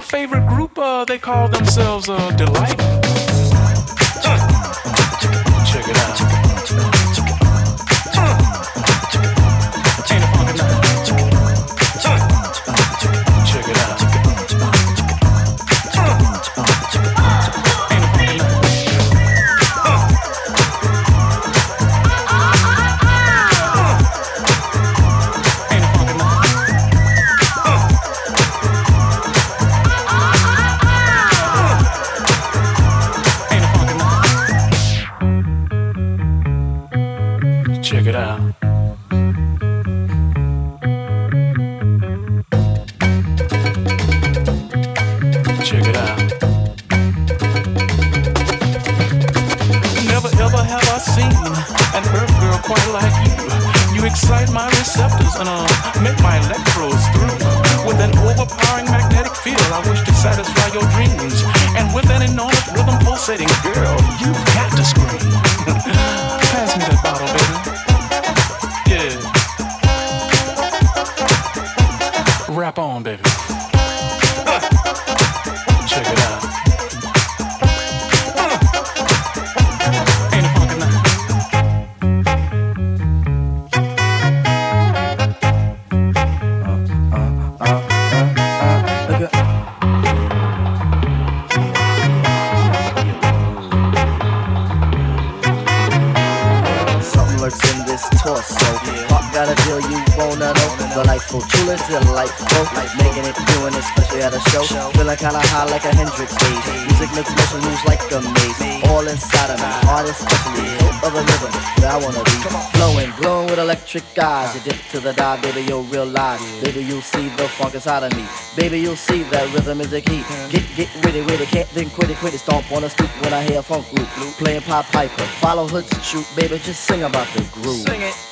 my favorite group, uh, they call themselves uh, Delight. inside of me. Baby, you'll see that rhythm is the key. Get get witty, witty, can't then quit it, quit it. Stomp on a stoop when I hear a funk group playing Pop Piper. Follow hoods, shoot, baby, just sing about the groove. Sing it.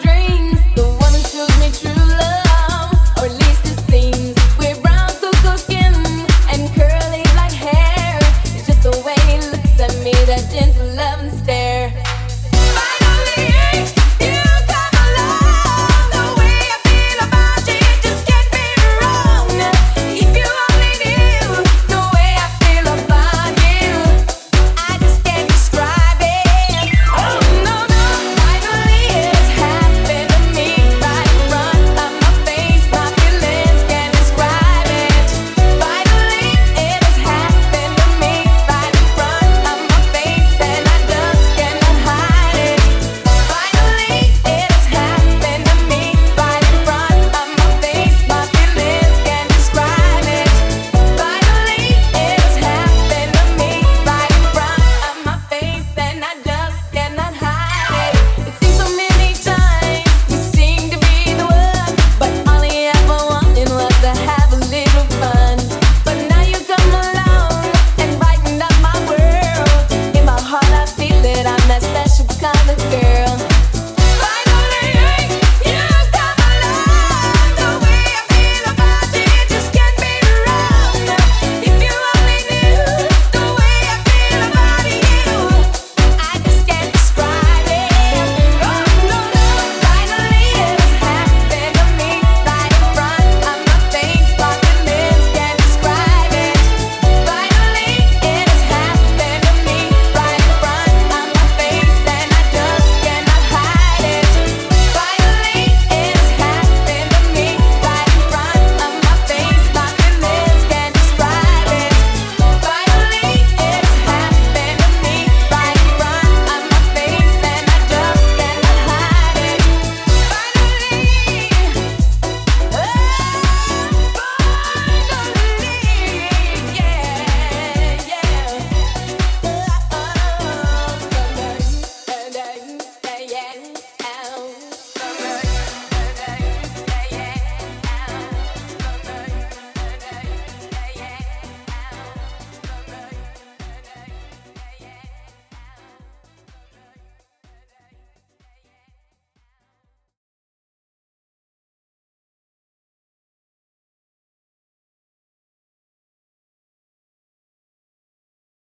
dreams.